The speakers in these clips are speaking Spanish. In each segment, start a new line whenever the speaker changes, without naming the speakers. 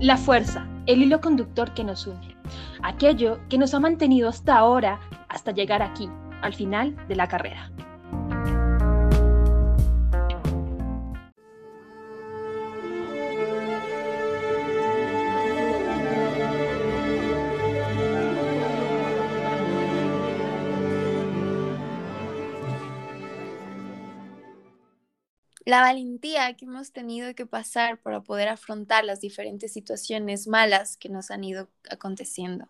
La fuerza, el hilo conductor que nos une, aquello que nos ha mantenido hasta ahora, hasta llegar aquí, al final de la carrera.
La valentía que hemos tenido que pasar para poder afrontar las diferentes situaciones malas que nos han ido aconteciendo.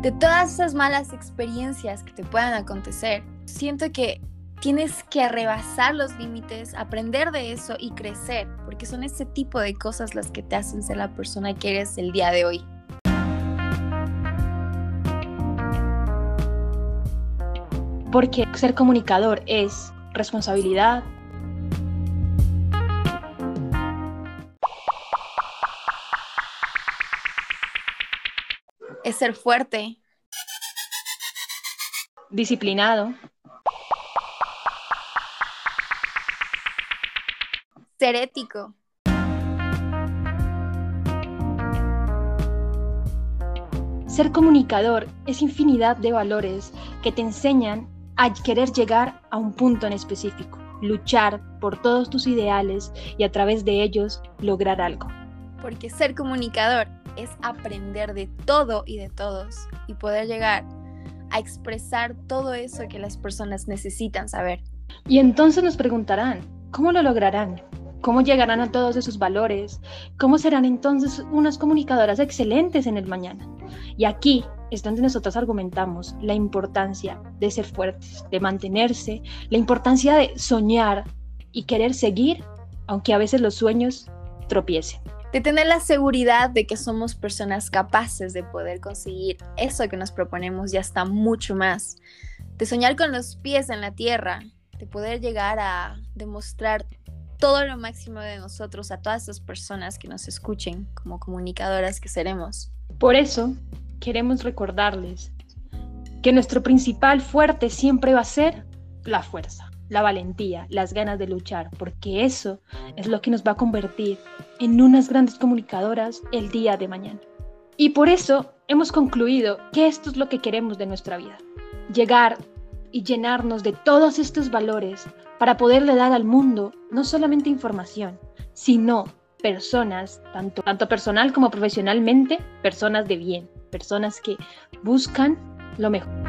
De todas esas malas experiencias que te puedan acontecer, siento que tienes que rebasar los límites, aprender de eso y crecer, porque son ese tipo de cosas las que te hacen ser la persona que eres el día de hoy.
Porque ser comunicador es responsabilidad.
Es ser fuerte.
Disciplinado.
Ser ético.
Ser comunicador es infinidad de valores que te enseñan a querer llegar a un punto en específico, luchar por todos tus ideales y a través de ellos lograr algo.
Porque ser comunicador es aprender de todo y de todos y poder llegar a expresar todo eso que las personas necesitan saber.
Y entonces nos preguntarán, ¿cómo lo lograrán? ¿Cómo llegarán a todos esos valores? ¿Cómo serán entonces unas comunicadoras excelentes en el mañana? Y aquí es donde nosotros argumentamos la importancia de ser fuertes, de mantenerse, la importancia de soñar y querer seguir, aunque a veces los sueños tropiecen.
De tener la seguridad de que somos personas capaces de poder conseguir eso que nos proponemos ya está mucho más. De soñar con los pies en la tierra, de poder llegar a demostrar todo lo máximo de nosotros a todas esas personas que nos escuchen como comunicadoras que seremos.
Por eso, queremos recordarles que nuestro principal fuerte siempre va a ser la fuerza, la valentía, las ganas de luchar, porque eso es lo que nos va a convertir en unas grandes comunicadoras el día de mañana. Y por eso hemos concluido que esto es lo que queremos de nuestra vida, llegar y llenarnos de todos estos valores para poderle dar al mundo no solamente información, sino personas, tanto, tanto personal como profesionalmente, personas de bien personas que buscan lo mejor.